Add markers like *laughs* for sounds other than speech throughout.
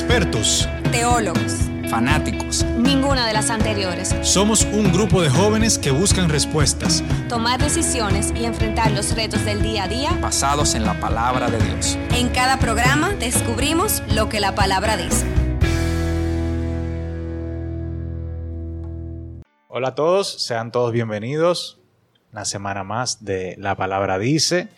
expertos, teólogos, fanáticos. Ninguna de las anteriores. Somos un grupo de jóvenes que buscan respuestas, tomar decisiones y enfrentar los retos del día a día basados en la palabra de Dios. En cada programa descubrimos lo que la palabra dice. Hola a todos, sean todos bienvenidos. Una semana más de La Palabra Dice.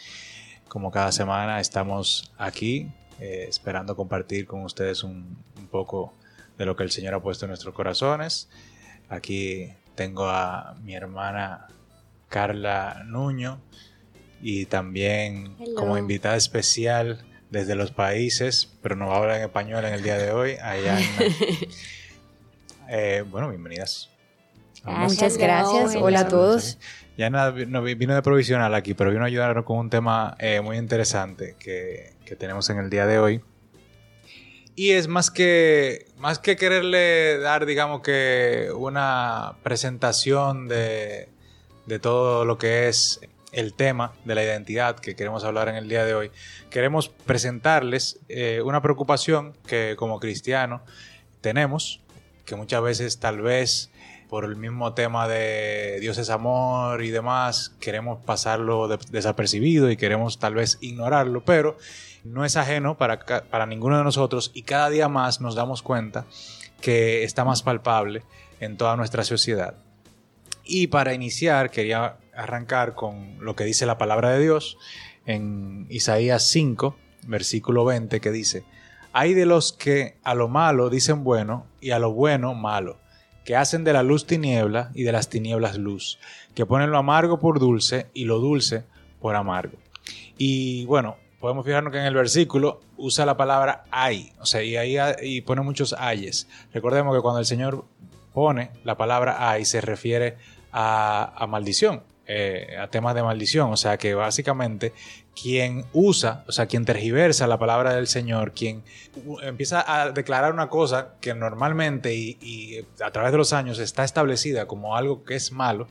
Como cada semana estamos aquí eh, esperando compartir con ustedes un, poco de lo que el Señor ha puesto en nuestros corazones. Aquí tengo a mi hermana Carla Nuño y también como invitada especial desde los países, pero no va a hablar en español en el día de hoy, Ayana. *laughs* Eh, bueno, bienvenidas. Muchas gracias. Hola a todos. Ya no, vino de provisional aquí, pero vino a ayudarnos con un tema eh, muy interesante que, tenemos en el día de hoy. Y es más que, más que quererle dar, digamos que, una presentación de, todo lo que es el tema de la identidad que queremos hablar en el día de hoy. Queremos presentarles eh, una preocupación que como cristianos tenemos, que muchas veces tal vez por el mismo tema de Dios es amor y demás, queremos pasarlo desapercibido y queremos tal vez ignorarlo, pero no es ajeno para, para ninguno de nosotros y cada día más nos damos cuenta que está más palpable en toda nuestra sociedad. Y para iniciar quería arrancar con lo que dice la palabra de Dios en Isaías 5, versículo 20, que dice, hay de los que a lo malo dicen bueno y a lo bueno malo que hacen de la luz tiniebla y de las tinieblas luz, que ponen lo amargo por dulce y lo dulce por amargo. Y bueno, podemos fijarnos que en el versículo usa la palabra hay, o sea, y ahí y pone muchos ayes. Recordemos que cuando el Señor pone la palabra hay se refiere a, maldición, eh, a temas de maldición, o sea que básicamente quien usa, o sea, quien tergiversa la palabra del Señor, quien empieza a declarar una cosa que normalmente y, a través de los años está establecida como algo que es malo,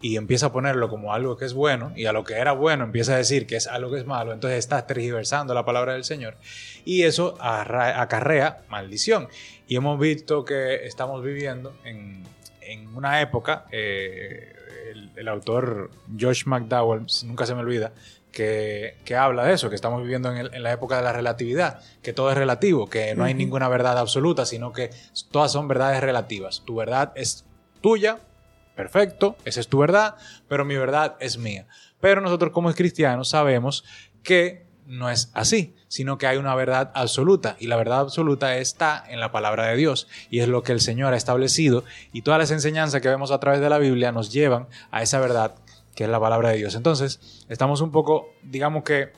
y empieza a ponerlo como algo que es bueno, y a lo que era bueno empieza a decir que es algo que es malo, entonces está tergiversando la palabra del Señor, y eso acarrea maldición. Y hemos visto que estamos viviendo en, una época, eh, el, el, autor Josh McDowell, nunca se me olvida, que, habla de eso, que estamos viviendo en, la época de la relatividad, que todo es relativo, que no hay ninguna verdad absoluta, sino que todas son verdades relativas. Tu verdad es tuya, perfecto, esa es tu verdad, pero mi verdad es mía. Pero nosotros como cristianos sabemos que no es así, sino que hay una verdad absoluta y la verdad absoluta está en la palabra de Dios y es lo que el Señor ha establecido y todas las enseñanzas que vemos a través de la Biblia nos llevan a esa verdad que es la palabra de Dios. Entonces, estamos un poco, digamos que,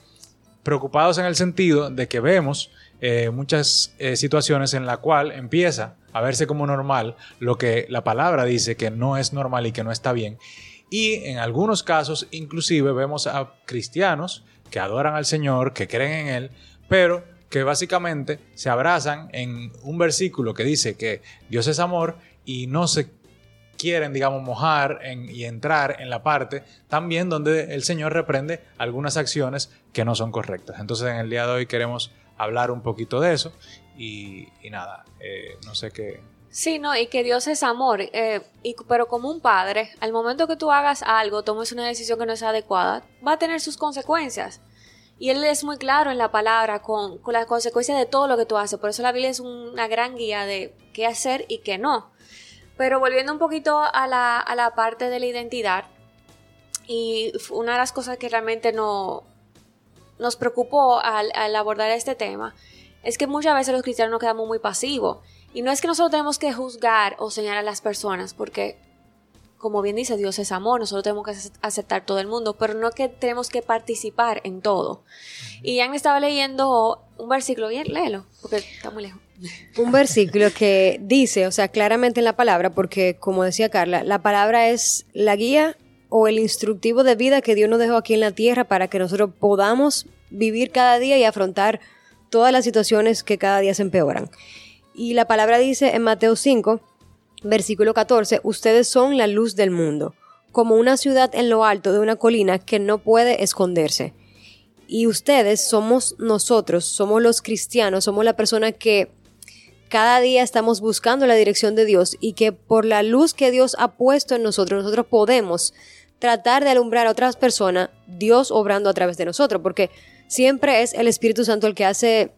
preocupados en el sentido de que vemos eh, muchas eh, situaciones en la cual empieza a verse como normal lo que la palabra dice que no es normal y que no está bien. Y en algunos casos, inclusive, vemos a cristianos que adoran al Señor, que creen en Él, pero que básicamente se abrazan en un versículo que dice que Dios es amor y no se quieren, digamos, mojar y entrar en la parte también donde el Señor reprende algunas acciones que no son correctas. Entonces en el día de hoy queremos hablar un poquito de eso y, nada, eh, no sé qué. Sí, no, y que Dios es amor, eh, y, pero como un padre, al momento que tú hagas algo, tomes una decisión que no es adecuada, va a tener sus consecuencias. Y Él es muy claro en la palabra con, con las consecuencias de todo lo que tú haces. Por eso la Biblia es una gran guía de qué hacer y qué no. Pero volviendo un poquito a la, a la parte de la identidad, y una de las cosas que realmente no, nos preocupó al, abordar este tema es que muchas veces los cristianos nos quedamos muy pasivos. Y no es que nosotros tenemos que juzgar o señalar a las personas, porque, como bien dice, Dios es amor, nosotros tenemos que aceptar todo el mundo, pero no que tenemos que participar en todo. Y ya me estaba leyendo un versículo, bien, léelo, porque está muy lejos *laughs* un versículo que dice, o sea, claramente en la palabra, porque como decía Carla, la palabra es la guía o el instructivo de vida que Dios nos dejó aquí en la tierra para que nosotros podamos vivir cada día y afrontar todas las situaciones que cada día se empeoran. Y la palabra dice en Mateo 5, versículo 14, ustedes son la luz del mundo, como una ciudad en lo alto de una colina que no puede esconderse. Y ustedes somos nosotros, somos los cristianos, somos la persona que cada día estamos buscando la dirección de Dios y que por la luz que Dios ha puesto en nosotros, nosotros podemos tratar de alumbrar a otras personas, Dios obrando a través de nosotros, porque siempre es el Espíritu Santo el que hace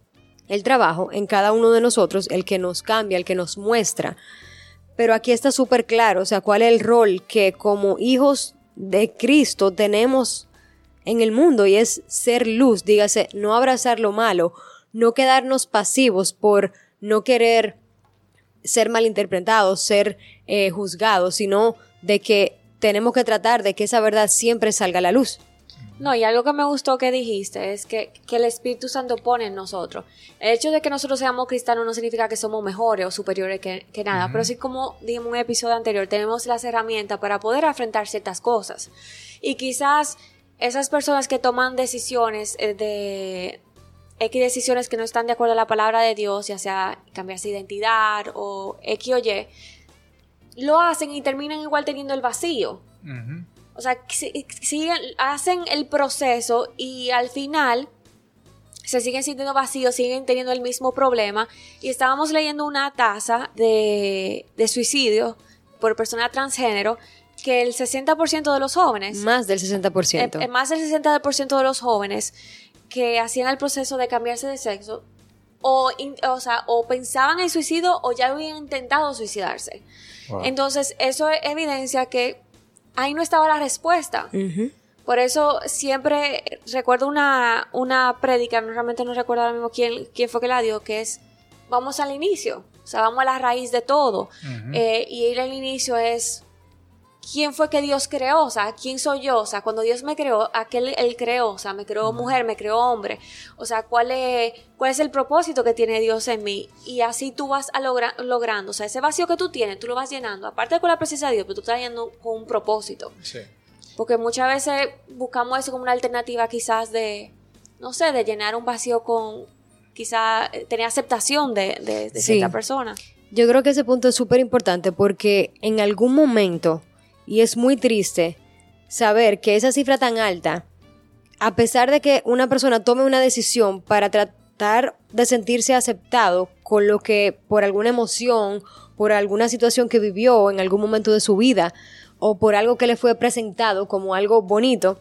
el trabajo en cada uno de nosotros, el que nos cambia, el que nos muestra. Pero aquí está súper claro, o sea, cuál es el rol que como hijos de Cristo tenemos en el mundo y es ser luz, dígase, no abrazar lo malo, no quedarnos pasivos por no querer ser malinterpretados, ser eh, juzgados, sino de que tenemos que tratar de que esa verdad siempre salga a la luz. No, y algo que me gustó que dijiste es que, que, el Espíritu Santo pone en nosotros. El hecho de que nosotros seamos cristianos no significa que somos mejores o superiores que, que nada, pero sí como dijimos en un episodio anterior, tenemos las herramientas para poder afrontar ciertas cosas. Y quizás esas personas que toman decisiones eh, de X decisiones que no están de acuerdo a la palabra de Dios, ya sea cambiarse de identidad o X o Y, lo hacen y terminan igual teniendo el vacío. O sea, siguen, hacen el proceso y al final se siguen sintiendo vacíos, siguen teniendo el mismo problema. Y estábamos leyendo una tasa de, suicidio por persona transgénero que el 60% de los jóvenes... Más del 60%. Eh, más del 60% de los jóvenes que hacían el proceso de cambiarse de sexo o, o, sea, o pensaban en suicidio o ya habían intentado suicidarse. Entonces, eso evidencia que ahí no estaba la respuesta. Por eso siempre recuerdo una, una prédica, no, realmente no recuerdo ahora mismo quién, quién fue que la dio, que es vamos al inicio, o sea, vamos a la raíz de todo. Eh, y ir al inicio es quién fue que Dios creó, o sea, quién soy yo, o sea, cuando Dios me creó, aquel él creó, o sea, me creó mujer, me creó hombre, o sea, cuál es, cuál es el propósito que tiene Dios en mí y así tú vas a logrando, o sea, ese vacío que tú tienes, tú lo vas llenando, aparte de con la presencia de Dios, pero tú estás llenando con un propósito. Sí. Porque muchas veces buscamos eso como una alternativa quizás de, no sé, de llenar un vacío con, quizás eh, tener aceptación de, de, cierta persona. Yo creo que ese punto es súper importante porque en algún momento y es muy triste saber que esa cifra tan alta, a pesar de que una persona tome una decisión para tratar de sentirse aceptado con lo que por alguna emoción, por alguna situación que vivió en algún momento de su vida o por algo que le fue presentado como algo bonito,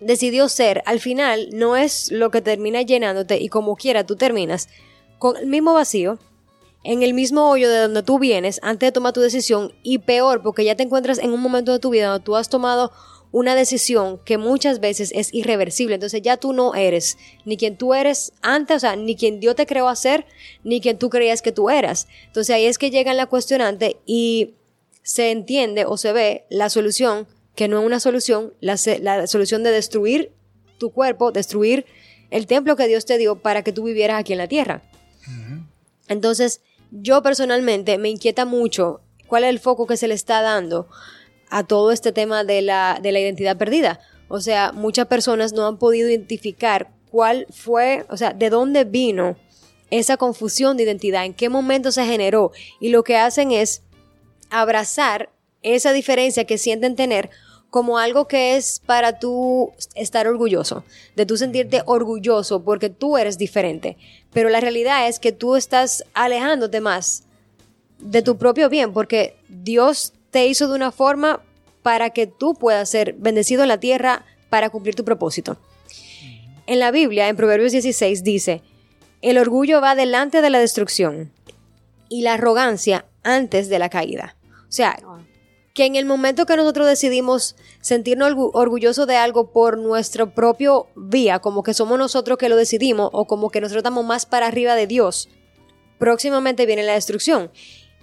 decidió ser, al final no es lo que termina llenándote y como quiera tú terminas con el mismo vacío, en el mismo hoyo de donde tú vienes antes de tomar tu decisión y peor porque ya te encuentras en un momento de tu vida donde tú has tomado una decisión que muchas veces es irreversible. Entonces ya tú no eres ni quien tú eres antes, o sea, ni quien Dios te creó a ser, ni quien tú creías que tú eras. Entonces ahí es que llega la cuestionante y se entiende o se ve la solución, que no es una solución, la, la solución de destruir tu cuerpo, destruir el templo que Dios te dio para que tú vivieras aquí en la tierra. Entonces, yo personalmente me inquieta mucho cuál es el foco que se le está dando a todo este tema de la, de la identidad perdida. O sea, muchas personas no han podido identificar cuál fue, o sea, de dónde vino esa confusión de identidad, en qué momento se generó. Y lo que hacen es abrazar esa diferencia que sienten tener como algo que es para tú estar orgulloso, de tú sentirte orgulloso porque tú eres diferente. Pero la realidad es que tú estás alejándote más de tu propio bien porque Dios te hizo de una forma para que tú puedas ser bendecido en la tierra para cumplir tu propósito. En la Biblia, en Proverbios 16, dice, el orgullo va delante de la destrucción y la arrogancia antes de la caída. O sea, que en el momento que nosotros decidimos sentirnos orgullosos de algo por nuestro propio vía, como que somos nosotros que lo decidimos o como que nosotros estamos más para arriba de Dios, próximamente viene la destrucción.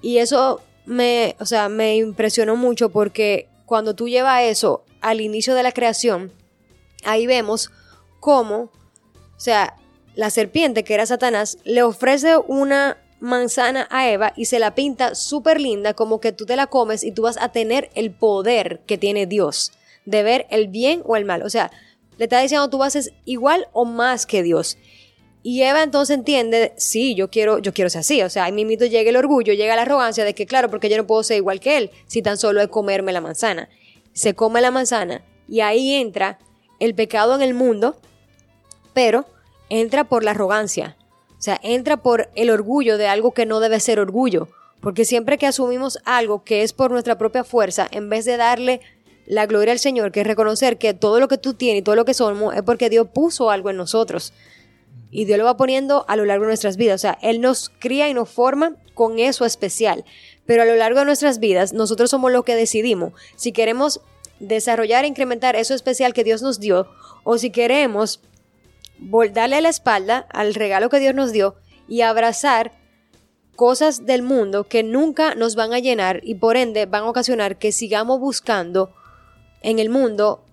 Y eso me, o sea, me impresionó mucho porque cuando tú llevas eso al inicio de la creación, ahí vemos cómo, o sea, la serpiente, que era Satanás, le ofrece una manzana a Eva y se la pinta súper linda como que tú te la comes y tú vas a tener el poder que tiene Dios de ver el bien o el mal. O sea, le está diciendo tú vas a ser igual o más que Dios. Y Eva entonces entiende, sí, yo quiero, yo quiero ser así. O sea, ahí mismo llega el orgullo, llega la arrogancia de que, claro, porque yo no puedo ser igual que él, si tan solo es comerme la manzana. Se come la manzana y ahí entra el pecado en el mundo, pero entra por la arrogancia. O sea, entra por el orgullo de algo que no debe ser orgullo. Porque siempre que asumimos algo que es por nuestra propia fuerza, en vez de darle la gloria al Señor, que es reconocer que todo lo que tú tienes y todo lo que somos es porque Dios puso algo en nosotros. Y Dios lo va poniendo a lo largo de nuestras vidas. O sea, Él nos cría y nos forma con eso especial. Pero a lo largo de nuestras vidas, nosotros somos los que decidimos si queremos desarrollar e incrementar eso especial que Dios nos dio o si queremos darle la espalda al regalo que Dios nos dio y abrazar cosas del mundo que nunca nos van a llenar y por ende van a ocasionar que sigamos buscando en el mundo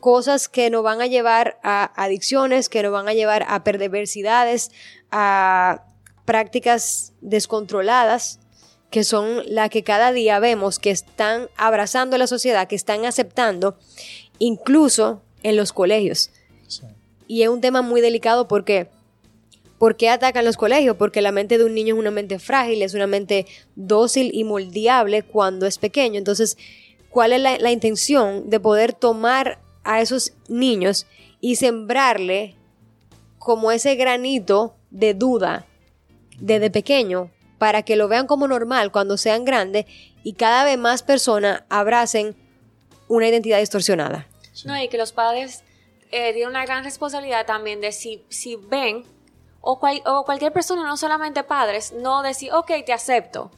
cosas que nos van a llevar a adicciones, que nos van a llevar a perversidades, a prácticas descontroladas, que son las que cada día vemos que están abrazando la sociedad, que están aceptando, incluso en los colegios. Y es un tema muy delicado porque ¿Por atacan los colegios? Porque la mente de un niño es una mente frágil, es una mente dócil y moldeable cuando es pequeño. Entonces, ¿cuál es la, la intención de poder tomar a esos niños y sembrarle como ese granito de duda desde pequeño para que lo vean como normal cuando sean grandes y cada vez más personas abracen una identidad distorsionada. No, y que los padres eh, tienen una gran responsabilidad también de si, si ven, o, o cualquier persona, no solamente padres, no decir, ok, te acepto.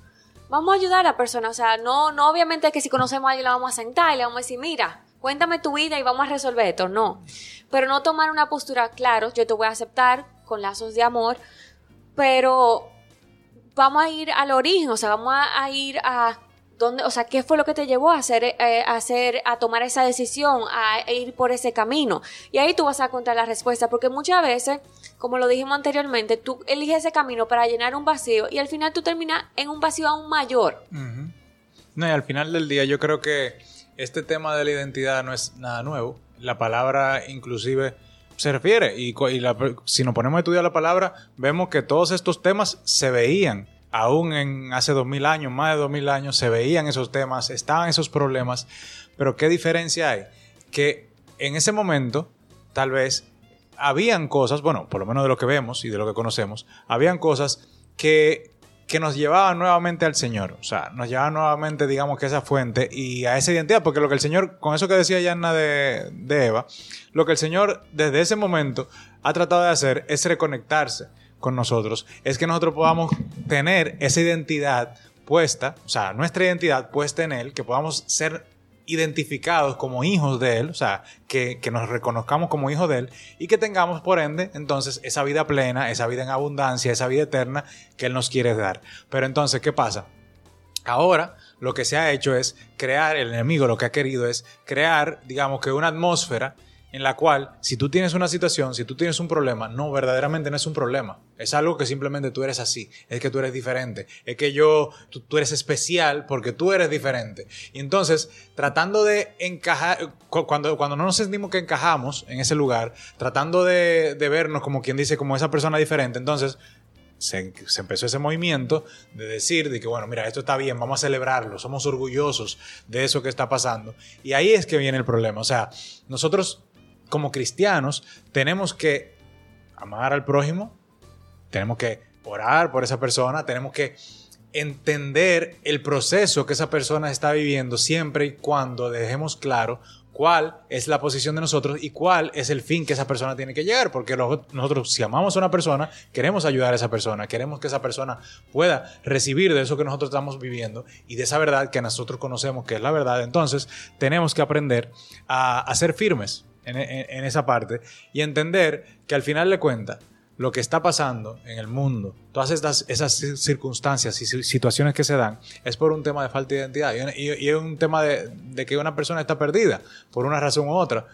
Vamos a ayudar a la persona, o sea, no, no obviamente que si conocemos a alguien la vamos a sentar y le vamos a decir, mira, cuéntame tu vida y vamos a resolver esto, no. Pero no tomar una postura, claro, yo te voy a aceptar con lazos de amor, pero vamos a ir al origen, o sea, vamos a, ir a dónde, o sea, qué fue lo que te llevó a hacer, eh, a hacer, a tomar esa decisión, a ir por ese camino. Y ahí tú vas a contar la respuesta, porque muchas veces, como lo dijimos anteriormente, tú eliges ese camino para llenar un vacío y al final tú terminas en un vacío aún mayor. No, y al final del día yo creo que este tema de la identidad no es nada nuevo. La palabra inclusive se refiere y, si nos ponemos a estudiar la palabra, vemos que todos estos temas se veían. Aún en hace dos mil años, más de dos mil años, se veían esos temas, estaban esos problemas. Pero ¿qué diferencia hay? Que en ese momento, tal vez, habían cosas, bueno, por lo menos de lo que vemos y de lo que conocemos, habían cosas que que nos llevaba nuevamente al Señor. O sea, nos llevaba nuevamente, digamos, que esa fuente y a esa identidad. Porque lo que el Señor, con eso que decía Yanna de Eva, lo que el Señor desde ese momento ha tratado de hacer es reconectarse con nosotros. Es que nosotros podamos tener esa identidad puesta, o sea, nuestra identidad puesta en Él, que podamos ser identificados como hijos de Él, o sea, que, nos reconozcamos como hijos de Él y que tengamos, por ende, entonces esa vida plena, esa vida en abundancia, esa vida eterna que Él nos quiere dar. Pero entonces, ¿qué pasa? Ahora lo que se ha hecho es crear, el enemigo lo que ha querido es crear, digamos que una atmósfera en la cual si tú tienes una situación, si tú tienes un problema, no, verdaderamente no es un problema. Es algo que simplemente tú eres así, es que tú eres diferente, es que yo, tú, eres especial porque tú eres diferente. Y entonces, tratando de encajar, cuando, cuando no nos sentimos que encajamos en ese lugar, tratando de, de vernos como quien dice, como esa persona diferente, entonces se, se, empezó ese movimiento de decir de que, bueno, mira, esto está bien, vamos a celebrarlo, somos orgullosos de eso que está pasando. Y ahí es que viene el problema. O sea, nosotros como cristianos tenemos que amar al prójimo, tenemos que orar por esa persona, tenemos que entender el proceso que esa persona está viviendo siempre y cuando dejemos claro cuál es la posición de nosotros y cuál es el fin que esa persona tiene que llegar. Porque nosotros, si amamos a una persona, queremos ayudar a esa persona, queremos que esa persona pueda recibir de eso que nosotros estamos viviendo y de esa verdad que nosotros conocemos que es la verdad. Entonces, tenemos que aprender a, a ser firmes en, esa parte y entender que al final de cuentas, lo que está pasando en el mundo, todas esas circunstancias y situaciones que se dan, es por un tema de falta de identidad y, es un tema de, que una persona está perdida por una razón u otra.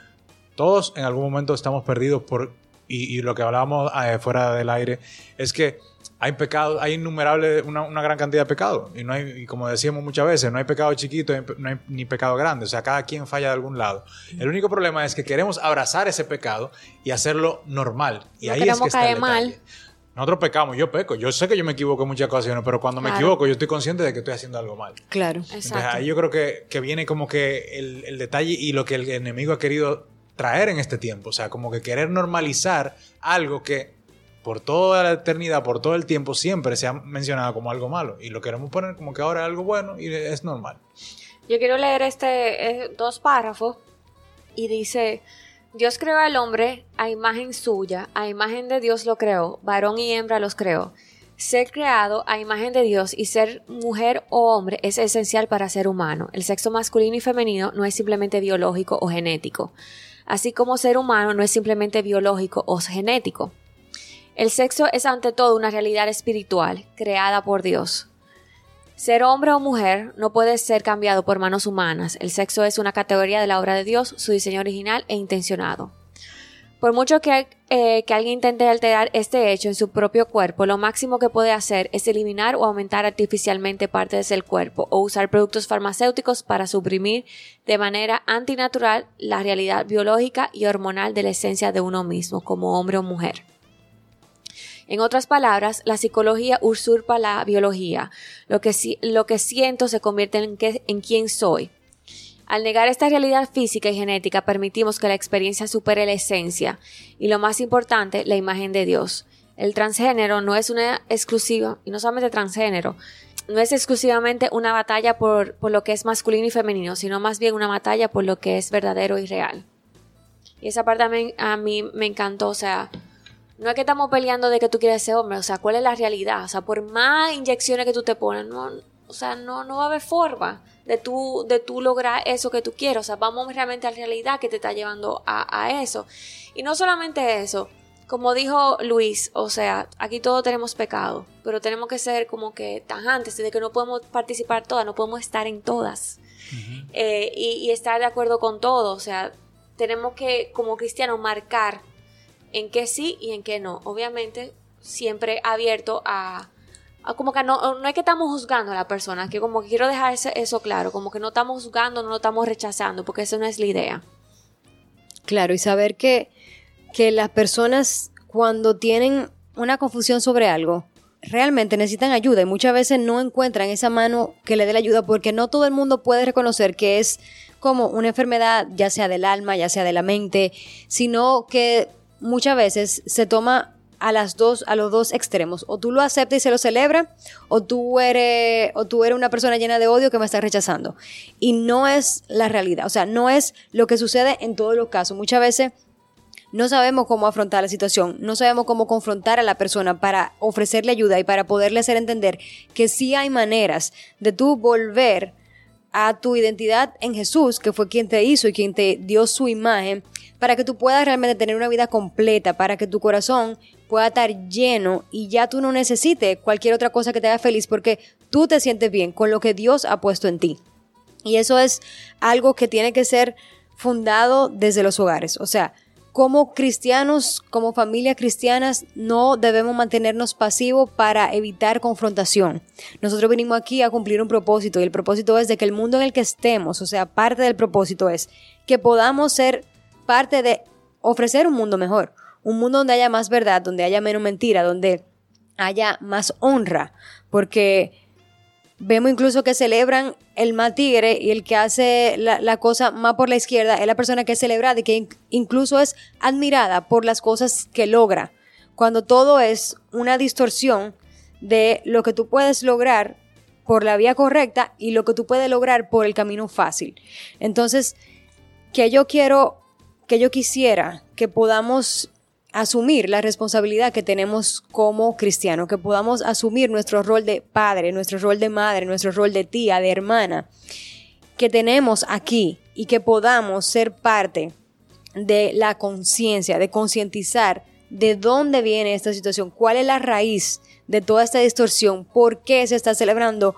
Todos en algún momento estamos perdidos por, y, lo que hablábamos eh, fuera del aire, es que hay pecado, hay innumerable, una, gran cantidad de pecados. Y no hay, como decíamos muchas veces, no hay pecado chiquito, no hay ni pecado grande. O sea, cada quien falla de algún lado. El único problema es que queremos abrazar ese pecado y hacerlo normal. Y ahí es que está el mal. Nosotros pecamos, yo peco. Yo sé que yo me equivoco en muchas ocasiones, pero cuando me equivoco, yo estoy consciente de que estoy haciendo algo mal. Claro, Entonces, ahí yo creo que, que viene como que el, el detalle y lo que el enemigo ha querido traer en este tiempo. O sea, como que querer normalizar algo que por toda la eternidad, por todo el tiempo, siempre se ha mencionado como algo malo. Y lo queremos poner como que ahora es algo bueno y es normal. Yo quiero leer este dos párrafos y dice, Dios creó al hombre a imagen suya, a imagen de Dios lo creó, varón y hembra los creó. Ser creado a imagen de Dios y ser mujer o hombre es esencial para ser humano. El sexo masculino y femenino no es simplemente biológico o genético, así como ser humano no es simplemente biológico o genético. El sexo es ante todo una realidad espiritual, creada por Dios. Ser hombre o mujer no puede ser cambiado por manos humanas. El sexo es una categoría de la obra de Dios, su diseño original e intencionado. Por mucho que, eh, que, alguien intente alterar este hecho en su propio cuerpo, lo máximo que puede hacer es eliminar o aumentar artificialmente partes del cuerpo o usar productos farmacéuticos para suprimir de manera antinatural la realidad biológica y hormonal de la esencia de uno mismo como hombre o mujer. En otras palabras, la psicología usurpa la biología. Lo que, que siento se convierte en, en quién soy. Al negar esta realidad física y genética, permitimos que la experiencia supere la esencia y, lo más importante, la imagen de Dios. El transgénero no es una exclusiva, y no solamente transgénero, no es exclusivamente una batalla por, por, lo que es masculino y femenino, sino más bien una batalla por lo que es verdadero y real. Y esa parte a mí me encantó, o sea, no es que estamos peleando de que tú quieres ser hombre, o sea, ¿cuál es la realidad? O sea, por más inyecciones que tú te pones, no, o sea, no, no va a haber forma de tú, de tú lograr eso que tú quieres. O sea, vamos realmente a la realidad que te está llevando a, a eso. Y no solamente eso, como dijo Luis, o sea, aquí todos tenemos pecado, pero tenemos que ser como que tajantes de que no podemos participar todas, no podemos estar en todas. Eh, y, y, estar de acuerdo con todo, o sea, tenemos que como cristianos marcar en qué sí y en qué no. Obviamente, siempre abierto a, como que no, no es que estamos juzgando a la persona, que como que quiero dejar eso claro, como que no estamos juzgando, no lo estamos rechazando, porque eso no es la idea. Claro, y saber que, que las personas cuando tienen una confusión sobre algo, realmente necesitan ayuda y muchas veces no encuentran esa mano que le dé la ayuda porque no todo el mundo puede reconocer que es como una enfermedad, ya sea del alma, ya sea de la mente, sino que muchas veces se toma a las dos a los dos extremos. O tú lo aceptas y se lo celebra o tú eres o tú eres una persona llena de odio que me está rechazando. Y no es la realidad. O sea no es lo que sucede en todos los casos. Muchas veces no sabemos cómo afrontar la situación, no sabemos cómo confrontar a la persona para ofrecerle ayuda y para poderle hacer entender que sí hay maneras de tú volver a tu identidad en Jesús, que fue quien te hizo y quien te dio su imagen, para que tú puedas realmente tener una vida completa, para que tu corazón pueda estar lleno y ya tú no necesites cualquier otra cosa que te haga feliz porque tú te sientes bien con lo que Dios ha puesto en ti. Y eso es algo que tiene que ser fundado desde los hogares. O sea, como cristianos, como familias cristianas, no debemos mantenernos pasivos para evitar confrontación. Nosotros venimos aquí a cumplir un propósito y el propósito es de que el mundo en el que estemos, o sea, parte del propósito es que podamos ser parte de ofrecer un mundo mejor, un mundo donde haya más verdad, donde haya menos mentira, donde haya más honra, porque vemos incluso que celebran el más tigre y el que hace la, cosa más por la izquierda es la persona que es celebrada y que incluso es admirada por las cosas que logra, cuando todo es una distorsión de lo que tú puedes lograr por la vía correcta y lo que tú puedes lograr por el camino fácil. Entonces, que yo quiero que yo quisiera que podamos asumir la responsabilidad que tenemos como cristianos, que podamos asumir nuestro rol de padre, nuestro rol de madre, nuestro rol de tía, de hermana, que tenemos aquí y que podamos ser parte de la conciencia, de concientizar de dónde viene esta situación, cuál es la raíz de toda esta distorsión, por qué se está celebrando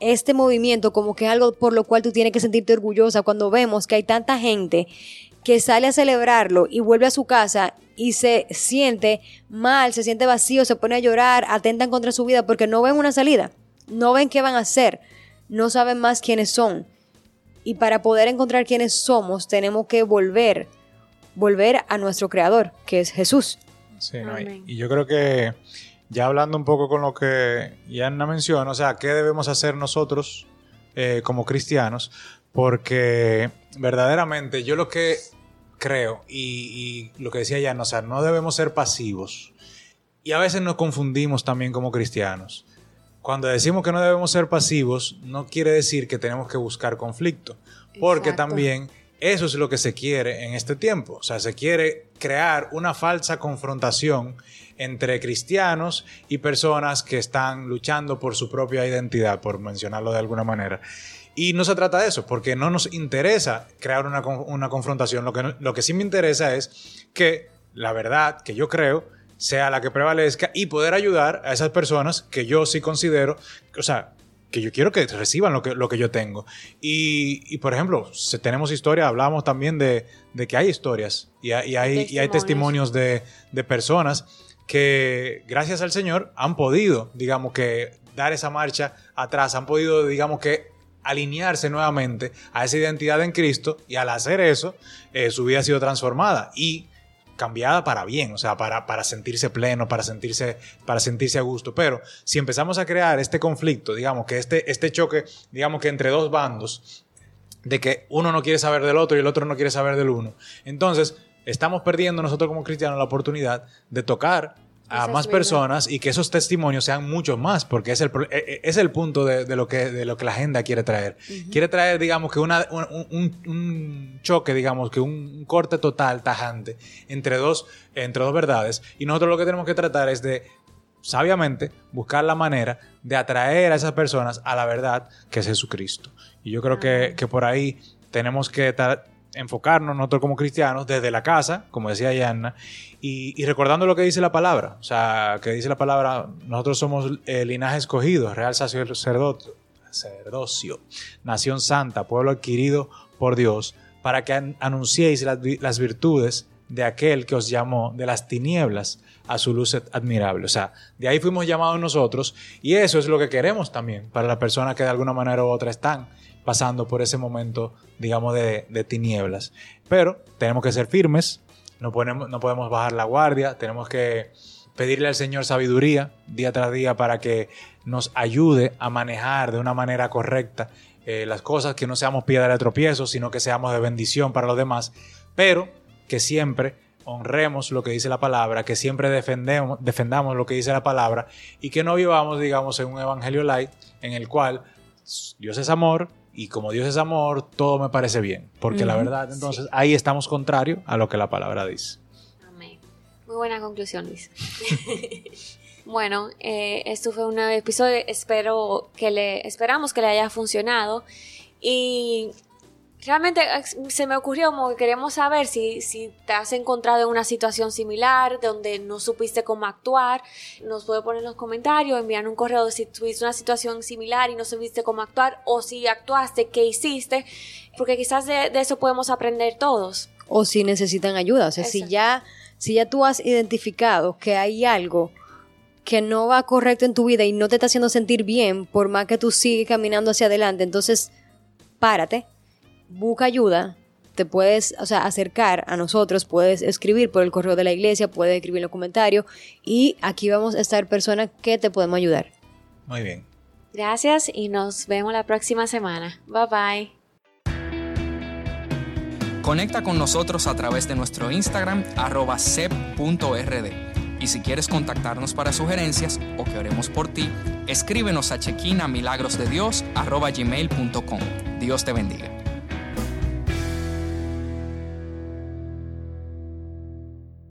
este movimiento como que es algo por lo cual tú tienes que sentirte orgullosa cuando vemos que hay tanta gente que sale a celebrarlo y vuelve a su casa y se siente mal, se siente vacío, se pone a llorar, atentan contra su vida porque no ven una salida, no ven qué van a hacer, no saben más quiénes son. Y para poder encontrar quiénes somos, tenemos que volver, volver a nuestro creador, que es Jesús. Sí, y, yo creo que ya hablando un poco con lo que Yanna menciona, o sea, ¿qué debemos hacer nosotros eh, como cristianos? Porque verdaderamente yo lo que creo, y, lo que decía ya, o sea, no debemos ser pasivos. Y a veces nos confundimos también como cristianos. Cuando decimos que no debemos ser pasivos, no quiere decir que tenemos que buscar conflicto, porque Exacto. también eso es lo que se quiere en este tiempo. O sea, se quiere crear una falsa confrontación entre cristianos y personas que están luchando por su propia identidad, por mencionarlo de alguna manera. Y no se trata de eso, porque no nos interesa crear una, una confrontación. Lo que, lo que sí me interesa es que la verdad que yo creo sea la que prevalezca y poder ayudar a esas personas que yo sí considero, o sea, que yo quiero que reciban lo que, lo que yo tengo. Y, y, por ejemplo, si tenemos historia, hablamos también de, de que hay historias y, hay- y hay, y hay testimonios de, de personas que, gracias al Señor, han podido, digamos que, dar esa marcha atrás, han podido, digamos que, alinearse nuevamente a esa identidad en Cristo y al hacer eso, eh, su vida ha sido transformada y cambiada para bien, o sea, para, para sentirse pleno, para sentirse, para sentirse a gusto. Pero si empezamos a crear este conflicto, digamos que este, este choque, digamos que entre dos bandos, de que uno no quiere saber del otro y el otro no quiere saber del uno, entonces estamos perdiendo nosotros como cristianos la oportunidad de tocar a más personas y que esos testimonios sean muchos más, porque es el, e- e- es el punto de, de lo que, de lo que la agenda quiere traer. Quiere traer, digamos, que una, un, un- un choque, digamos, que un corte total, tajante, entre dos, entre dos verdades. Y nosotros lo que tenemos que tratar es de, sabiamente, buscar la manera de atraer a esas personas a la verdad que es Jesucristo. Y yo creo que, que por ahí tenemos que ta- enfocarnos nosotros como cristianos desde la casa, como decía Yanna, y, recordando lo que dice la palabra. O sea, que dice la palabra, nosotros somos el linaje escogido, real sacerdocio, sacerdocio, nación santa, pueblo adquirido por Dios, para que an- anunciéis las, las virtudes de aquel que os llamó de las tinieblas a su luz admirable. O sea, de ahí fuimos llamados nosotros y eso es lo que queremos también para las personas que de alguna manera u otra están pasando por ese momento, digamos, de, de tinieblas. Pero tenemos que ser firmes, no, podemos, no podemos bajar la guardia, tenemos que pedirle al Señor sabiduría día tras día para que nos ayude a manejar de una manera correcta eh, las cosas, que no seamos piedra de tropiezo, sino que seamos de bendición para los demás, pero que siempre honremos lo que dice la palabra, que siempre defendemos, defendamos lo que dice la palabra y que no vivamos, digamos, en un evangelio light en el cual Dios es amor y como Dios es amor, todo me parece bien, porque la verdad, entonces ahí estamos contrario a lo que la palabra dice. Amén. Muy buena conclusión, Luis. *laughs* bueno, eh, esto fue un nuevo episodio. Espero que le, esperamos que le haya funcionado. Y realmente se me ocurrió como que queremos saber si, si te has encontrado en una situación similar donde no supiste cómo actuar. Nos puede poner en los comentarios, enviar un correo si tuviste una situación similar y no supiste cómo actuar o si actuaste, qué hiciste. Porque quizás de, de eso podemos aprender todos. o si necesitan ayuda. O sea, si ya, si ya tú has identificado que hay algo que no va correcto en tu vida y no te está haciendo sentir bien, por más que tú sigues caminando hacia adelante, entonces párate, busca ayuda, te puedes, o sea, acercar a nosotros, puedes escribir por el correo de la iglesia, puedes escribir en los comentarios y aquí vamos a estar personas que te podemos ayudar. Muy bien. Gracias y nos vemos la próxima semana. Bye bye. Conecta con nosotros a través de nuestro Instagram arroba sep.rd. Y si quieres contactarnos para sugerencias o que oremos por ti, escríbenos a chequina milagrosdedios arroba gmail.com. Dios te bendiga.